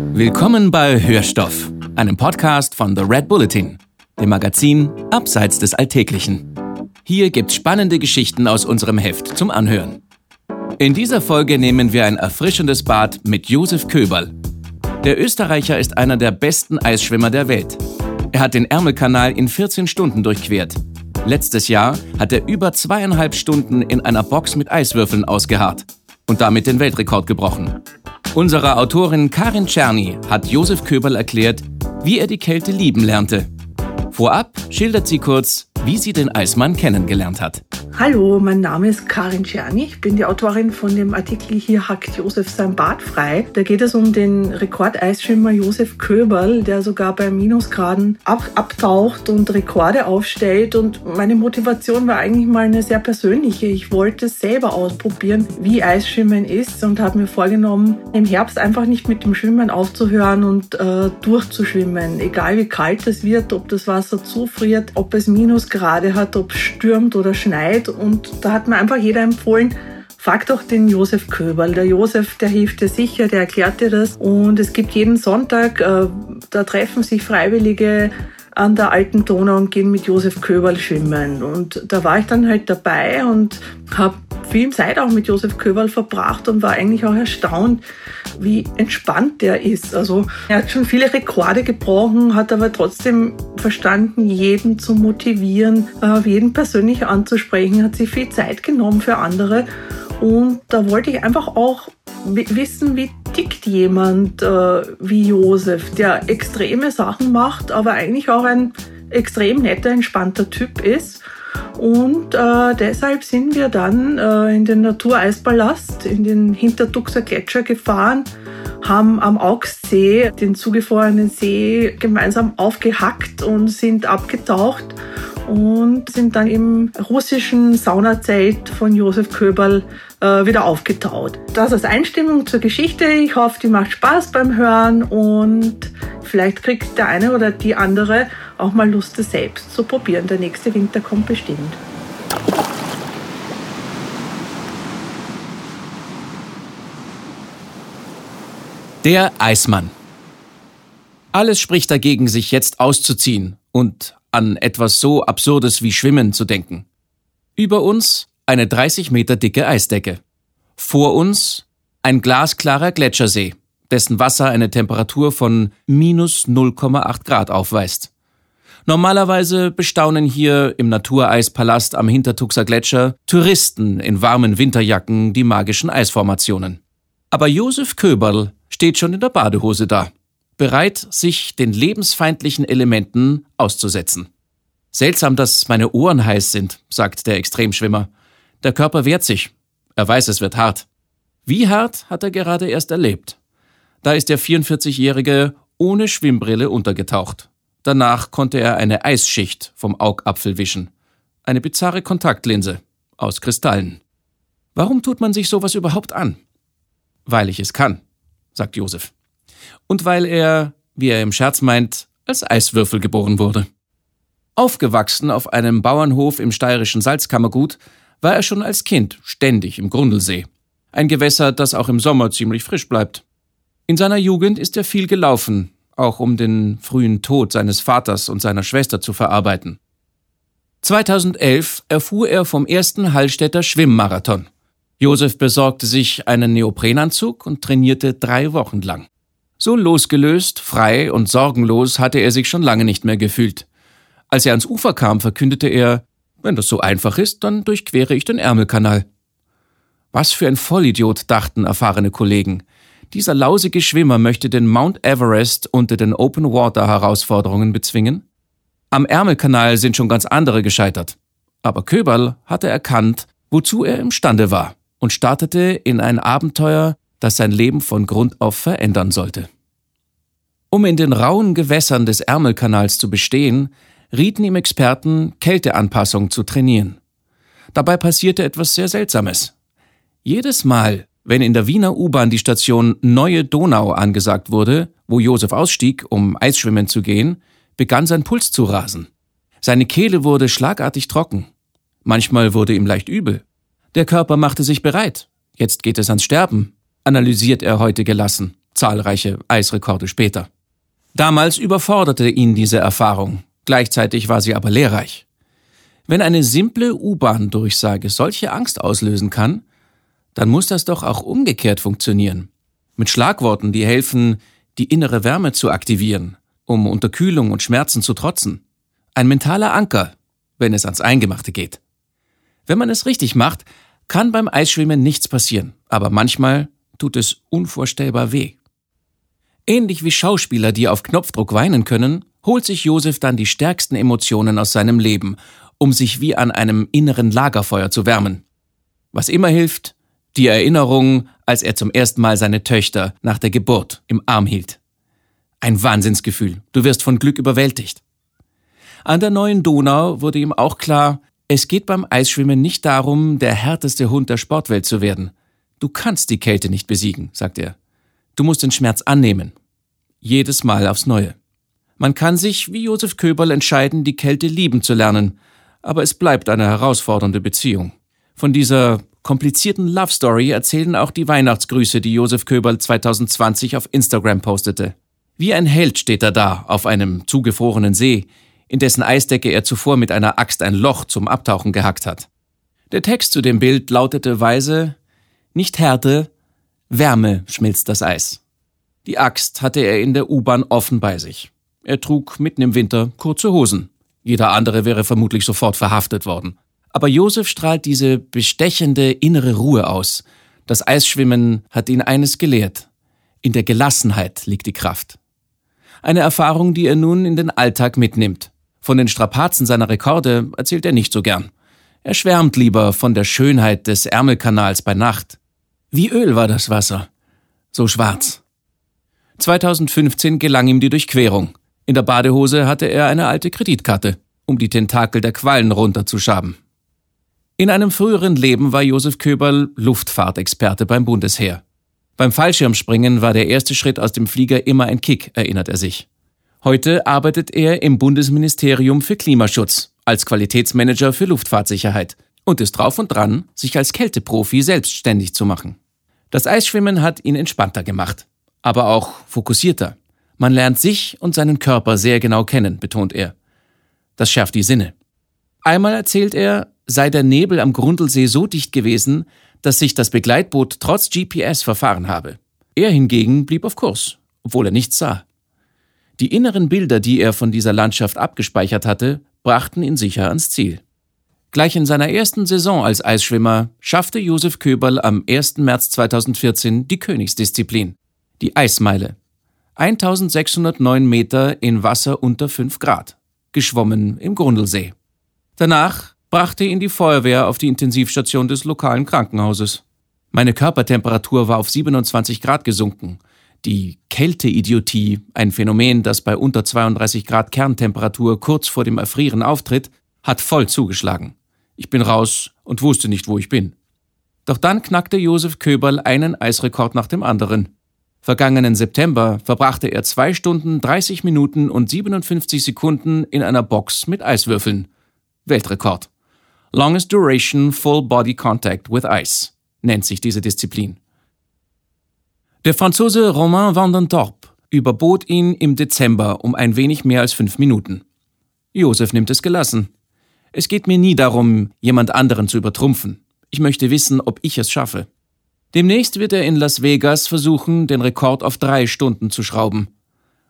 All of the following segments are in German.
Willkommen bei Hörstoff, einem Podcast von The Red Bulletin, dem Magazin Abseits des Alltäglichen. Hier gibt's spannende Geschichten aus unserem Heft zum Anhören. In dieser Folge nehmen wir ein erfrischendes Bad mit Josef Köberl. Der Österreicher ist einer der besten Eisschwimmer der Welt. Er hat den Ärmelkanal in 14 Stunden durchquert. Letztes Jahr hat er über zweieinhalb Stunden in einer Box mit Eiswürfeln ausgeharrt und damit den Weltrekord gebrochen. Unsere Autorin Karin Czerny hat Josef Köberl erklärt, wie er die Kälte lieben lernte. Vorab schildert sie kurz, wie sie den Eismann kennengelernt hat. Hallo, mein Name ist Karin Czerny. Ich bin die Autorin von dem Artikel Hier hackt Josef sein Bad frei. Da geht es um den Rekordeisschwimmer Josef Köberl, der sogar bei Minusgraden ab abtaucht und Rekorde aufstellt. Und meine Motivation war eigentlich mal eine sehr persönliche. Ich wollte selber ausprobieren, wie Eisschwimmen ist und habe mir vorgenommen, im Herbst einfach nicht mit dem Schwimmen aufzuhören und äh, durchzuschwimmen. Egal wie kalt es wird, ob das Wasser zufriert, ob es Minusgrade hat, ob es stürmt oder schneit und da hat mir einfach jeder empfohlen, frag doch den Josef Köberl. Der Josef, der hilft dir sicher, der erklärt dir das. Und es gibt jeden Sonntag, äh, da treffen sich Freiwillige an der alten Donau und gehen mit Josef Köberl schwimmen. Und da war ich dann halt dabei und habe viel Zeit auch mit Josef Köberl verbracht und war eigentlich auch erstaunt, wie entspannt der ist. Also er hat schon viele Rekorde gebrochen, hat aber trotzdem verstanden, jeden zu motivieren, jeden persönlich anzusprechen, hat sich viel Zeit genommen für andere. Und da wollte ich einfach auch wissen, wie tickt jemand äh, wie Josef, der extreme Sachen macht, aber eigentlich auch ein extrem netter, entspannter Typ ist. Und äh, deshalb sind wir dann äh, in den Natureispalast, in den Hintertuxer Gletscher gefahren, haben am Augstsee den zugefrorenen See gemeinsam aufgehackt und sind abgetaucht und sind dann im russischen Saunazelt von Josef Köberl äh, wieder aufgetaut. Das als Einstimmung zur Geschichte. Ich hoffe, die macht Spaß beim Hören und vielleicht kriegt der eine oder die andere auch mal Lust, es selbst zu probieren. Der nächste Winter kommt bestimmt. Der Eismann. Alles spricht dagegen, sich jetzt auszuziehen und an etwas so Absurdes wie Schwimmen zu denken. Über uns eine 30 Meter dicke Eisdecke. Vor uns ein glasklarer Gletschersee, dessen Wasser eine Temperatur von minus 0,8 Grad aufweist. Normalerweise bestaunen hier im Natureispalast am Hintertuxer Gletscher Touristen in warmen Winterjacken die magischen Eisformationen. Aber Josef Köberl steht schon in der Badehose da bereit, sich den lebensfeindlichen Elementen auszusetzen. Seltsam, dass meine Ohren heiß sind, sagt der Extremschwimmer. Der Körper wehrt sich. Er weiß, es wird hart. Wie hart hat er gerade erst erlebt? Da ist der 44-Jährige ohne Schwimmbrille untergetaucht. Danach konnte er eine Eisschicht vom Augapfel wischen. Eine bizarre Kontaktlinse aus Kristallen. Warum tut man sich sowas überhaupt an? Weil ich es kann, sagt Josef und weil er, wie er im Scherz meint, als Eiswürfel geboren wurde. Aufgewachsen auf einem Bauernhof im steirischen Salzkammergut, war er schon als Kind ständig im Grundlsee. Ein Gewässer, das auch im Sommer ziemlich frisch bleibt. In seiner Jugend ist er viel gelaufen, auch um den frühen Tod seines Vaters und seiner Schwester zu verarbeiten. 2011 erfuhr er vom ersten Hallstätter Schwimmmarathon. Josef besorgte sich einen Neoprenanzug und trainierte drei Wochen lang. So losgelöst, frei und sorgenlos hatte er sich schon lange nicht mehr gefühlt. Als er ans Ufer kam, verkündete er, wenn das so einfach ist, dann durchquere ich den Ärmelkanal. Was für ein Vollidiot, dachten erfahrene Kollegen. Dieser lausige Schwimmer möchte den Mount Everest unter den Open Water Herausforderungen bezwingen? Am Ärmelkanal sind schon ganz andere gescheitert. Aber Köberl hatte erkannt, wozu er imstande war und startete in ein Abenteuer, das sein Leben von Grund auf verändern sollte. Um in den rauen Gewässern des Ärmelkanals zu bestehen, rieten ihm Experten, Kälteanpassung zu trainieren. Dabei passierte etwas sehr Seltsames. Jedes Mal, wenn in der Wiener U-Bahn die Station Neue Donau angesagt wurde, wo Josef ausstieg, um Eisschwimmen zu gehen, begann sein Puls zu rasen. Seine Kehle wurde schlagartig trocken. Manchmal wurde ihm leicht übel. Der Körper machte sich bereit. Jetzt geht es ans Sterben, analysiert er heute gelassen. zahlreiche Eisrekorde später. Damals überforderte ihn diese Erfahrung, gleichzeitig war sie aber lehrreich. Wenn eine simple U-Bahn-Durchsage solche Angst auslösen kann, dann muss das doch auch umgekehrt funktionieren. Mit Schlagworten, die helfen, die innere Wärme zu aktivieren, um Unterkühlung und Schmerzen zu trotzen. Ein mentaler Anker, wenn es ans Eingemachte geht. Wenn man es richtig macht, kann beim Eisschwimmen nichts passieren, aber manchmal tut es unvorstellbar weh. Ähnlich wie Schauspieler, die auf Knopfdruck weinen können, holt sich Josef dann die stärksten Emotionen aus seinem Leben, um sich wie an einem inneren Lagerfeuer zu wärmen. Was immer hilft, die Erinnerung, als er zum ersten Mal seine Töchter nach der Geburt im Arm hielt. Ein Wahnsinnsgefühl, du wirst von Glück überwältigt. An der neuen Donau wurde ihm auch klar, es geht beim Eisschwimmen nicht darum, der härteste Hund der Sportwelt zu werden. Du kannst die Kälte nicht besiegen, sagt er. Du musst den Schmerz annehmen. Jedes Mal aufs Neue. Man kann sich, wie Josef Köberl, entscheiden, die Kälte lieben zu lernen, aber es bleibt eine herausfordernde Beziehung. Von dieser komplizierten Love Story erzählen auch die Weihnachtsgrüße, die Josef Köberl 2020 auf Instagram postete. Wie ein Held steht er da auf einem zugefrorenen See, in dessen Eisdecke er zuvor mit einer Axt ein Loch zum Abtauchen gehackt hat. Der Text zu dem Bild lautete weise Nicht Härte, Wärme schmilzt das Eis. Die Axt hatte er in der U-Bahn offen bei sich. Er trug mitten im Winter kurze Hosen. Jeder andere wäre vermutlich sofort verhaftet worden. Aber Josef strahlt diese bestechende innere Ruhe aus. Das Eisschwimmen hat ihn eines gelehrt. In der Gelassenheit liegt die Kraft. Eine Erfahrung, die er nun in den Alltag mitnimmt. Von den Strapazen seiner Rekorde erzählt er nicht so gern. Er schwärmt lieber von der Schönheit des Ärmelkanals bei Nacht. Wie Öl war das Wasser. So schwarz. 2015 gelang ihm die Durchquerung. In der Badehose hatte er eine alte Kreditkarte, um die Tentakel der Quallen runterzuschaben. In einem früheren Leben war Josef Köberl Luftfahrtexperte beim Bundesheer. Beim Fallschirmspringen war der erste Schritt aus dem Flieger immer ein Kick, erinnert er sich. Heute arbeitet er im Bundesministerium für Klimaschutz als Qualitätsmanager für Luftfahrtsicherheit und ist drauf und dran, sich als Kälteprofi selbstständig zu machen. Das Eisschwimmen hat ihn entspannter gemacht, aber auch fokussierter. Man lernt sich und seinen Körper sehr genau kennen, betont er. Das schärft die Sinne. Einmal erzählt er, sei der Nebel am Grundlsee so dicht gewesen, dass sich das Begleitboot trotz GPS verfahren habe. Er hingegen blieb auf Kurs, obwohl er nichts sah. Die inneren Bilder, die er von dieser Landschaft abgespeichert hatte, brachten ihn sicher ans Ziel. Gleich in seiner ersten Saison als Eisschwimmer schaffte Josef Köberl am 1. März 2014 die Königsdisziplin, die Eismeile. 1609 Meter in Wasser unter 5 Grad, geschwommen im Grundlsee. Danach brachte ihn die Feuerwehr auf die Intensivstation des lokalen Krankenhauses. Meine Körpertemperatur war auf 27 Grad gesunken die Kälteidiotie, ein Phänomen, das bei unter 32 Grad Kerntemperatur kurz vor dem Erfrieren auftritt, hat voll zugeschlagen. Ich bin raus und wusste nicht, wo ich bin. Doch dann knackte Josef Köberl einen Eisrekord nach dem anderen. Vergangenen September verbrachte er zwei Stunden, 30 Minuten und 57 Sekunden in einer Box mit Eiswürfeln. Weltrekord. Longest Duration Full Body Contact with Ice nennt sich diese Disziplin. Der Franzose Romain Vandentorp überbot ihn im Dezember um ein wenig mehr als fünf Minuten. Josef nimmt es gelassen. Es geht mir nie darum, jemand anderen zu übertrumpfen. Ich möchte wissen, ob ich es schaffe. Demnächst wird er in Las Vegas versuchen, den Rekord auf drei Stunden zu schrauben.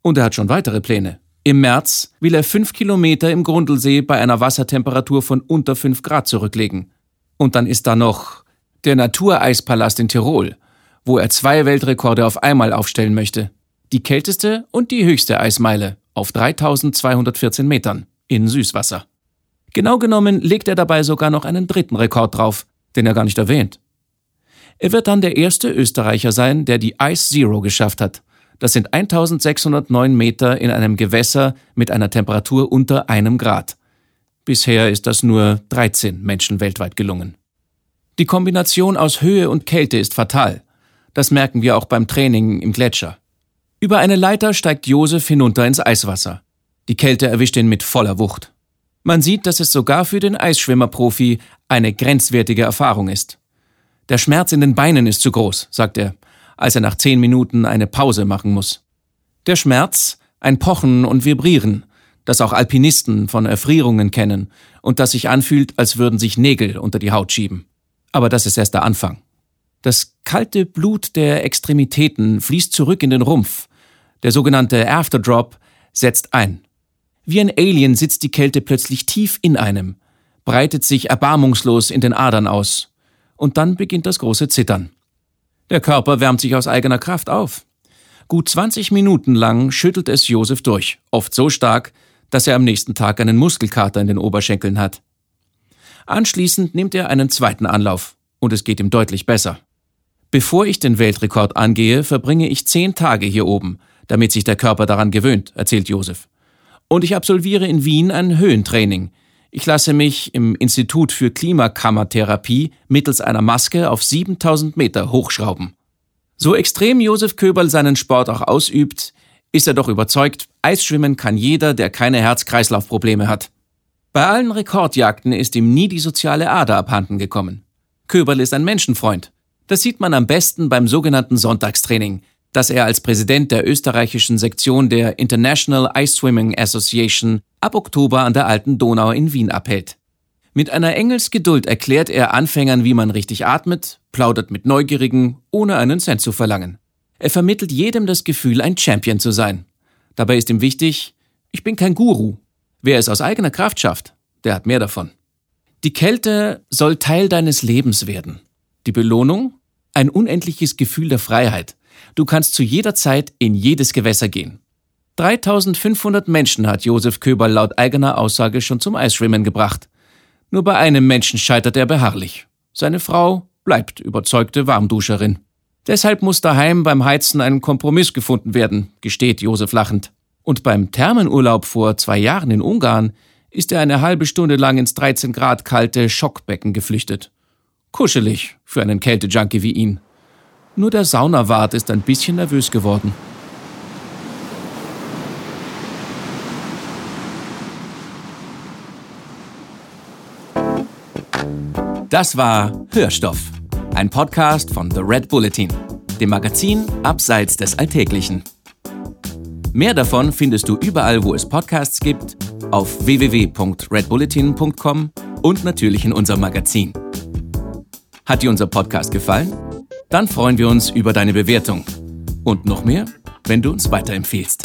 Und er hat schon weitere Pläne. Im März will er fünf Kilometer im Grundlsee bei einer Wassertemperatur von unter fünf Grad zurücklegen. Und dann ist da noch der Natureispalast in Tirol, wo er zwei Weltrekorde auf einmal aufstellen möchte. Die kälteste und die höchste Eismeile auf 3214 Metern in Süßwasser. Genau genommen legt er dabei sogar noch einen dritten Rekord drauf, den er gar nicht erwähnt. Er wird dann der erste Österreicher sein, der die Ice Zero geschafft hat. Das sind 1609 Meter in einem Gewässer mit einer Temperatur unter einem Grad. Bisher ist das nur 13 Menschen weltweit gelungen. Die Kombination aus Höhe und Kälte ist fatal. Das merken wir auch beim Training im Gletscher. Über eine Leiter steigt Josef hinunter ins Eiswasser. Die Kälte erwischt ihn mit voller Wucht. Man sieht, dass es sogar für den Eisschwimmerprofi eine grenzwertige Erfahrung ist. Der Schmerz in den Beinen ist zu groß, sagt er. als er nach zehn Minuten eine Pause machen muss. Der Schmerz, ein Pochen und Vibrieren, das auch Alpinisten von Erfrierungen kennen und das sich anfühlt, als würden sich Nägel unter die Haut schieben. Aber das ist erst der Anfang. Das kalte Blut der Extremitäten fließt zurück in den Rumpf. Der sogenannte Afterdrop setzt ein. Wie ein Alien sitzt die Kälte plötzlich tief in einem, breitet sich erbarmungslos in den Adern aus. Und dann beginnt das große Zittern. Der Körper wärmt sich aus eigener Kraft auf. Gut 20 Minuten lang schüttelt es Josef durch, oft so stark, dass er am nächsten Tag einen Muskelkater in den Oberschenkeln hat. Anschließend nimmt er einen zweiten Anlauf und es geht ihm deutlich besser. Bevor ich den Weltrekord angehe, verbringe ich zehn Tage hier oben, damit sich der Körper daran gewöhnt, erzählt Josef. Und ich absolviere in Wien ein Höhentraining. Ich lasse mich im Institut für Klimakammertherapie mittels einer Maske auf 7000 Meter hochschrauben. So extrem Josef Köberl seinen Sport auch ausübt, ist er doch überzeugt, Eisschwimmen kann jeder, der keine Herz-Kreislauf-Probleme hat. Bei allen Rekordjagden ist ihm nie die soziale Ader abhanden gekommen. Köberl ist ein Menschenfreund. Das sieht man am besten beim sogenannten Sonntagstraining, das er als Präsident der österreichischen Sektion der International Ice Swimming Association ab Oktober an der Alten Donau in Wien abhält. Mit einer Engelsgeduld erklärt er Anfängern, wie man richtig atmet, plaudert mit Neugierigen, ohne einen Cent zu verlangen. Er vermittelt jedem das Gefühl, ein Champion zu sein. Dabei ist ihm wichtig, ich bin kein Guru. Wer es aus eigener Kraft schafft, der hat mehr davon. Die Kälte soll Teil deines Lebens werden. Die Belohnung? Ein unendliches Gefühl der Freiheit. Du kannst zu jeder Zeit in jedes Gewässer gehen. 3500 Menschen hat Josef Köberl laut eigener Aussage schon zum Eisschwimmen gebracht. Nur bei einem Menschen scheitert er beharrlich. Seine Frau bleibt überzeugte Warmduscherin. Deshalb muss daheim beim Heizen ein Kompromiss gefunden werden, gesteht Josef lachend. Und beim Thermenurlaub vor zwei Jahren in Ungarn ist er eine halbe Stunde lang ins 13 Grad kalte Schockbecken geflüchtet. Kuschelig für einen Kältejunkie wie ihn. Nur der Saunawart ist ein bisschen nervös geworden. Das war Hörstoff ein Podcast von The Red Bulletin, dem Magazin Abseits des Alltäglichen. Mehr davon findest du überall, wo es Podcasts gibt, auf www.redbulletin.com und natürlich in unserem Magazin. Hat dir unser Podcast gefallen? Dann freuen wir uns über deine Bewertung. Und noch mehr, wenn du uns weiterempfehlst.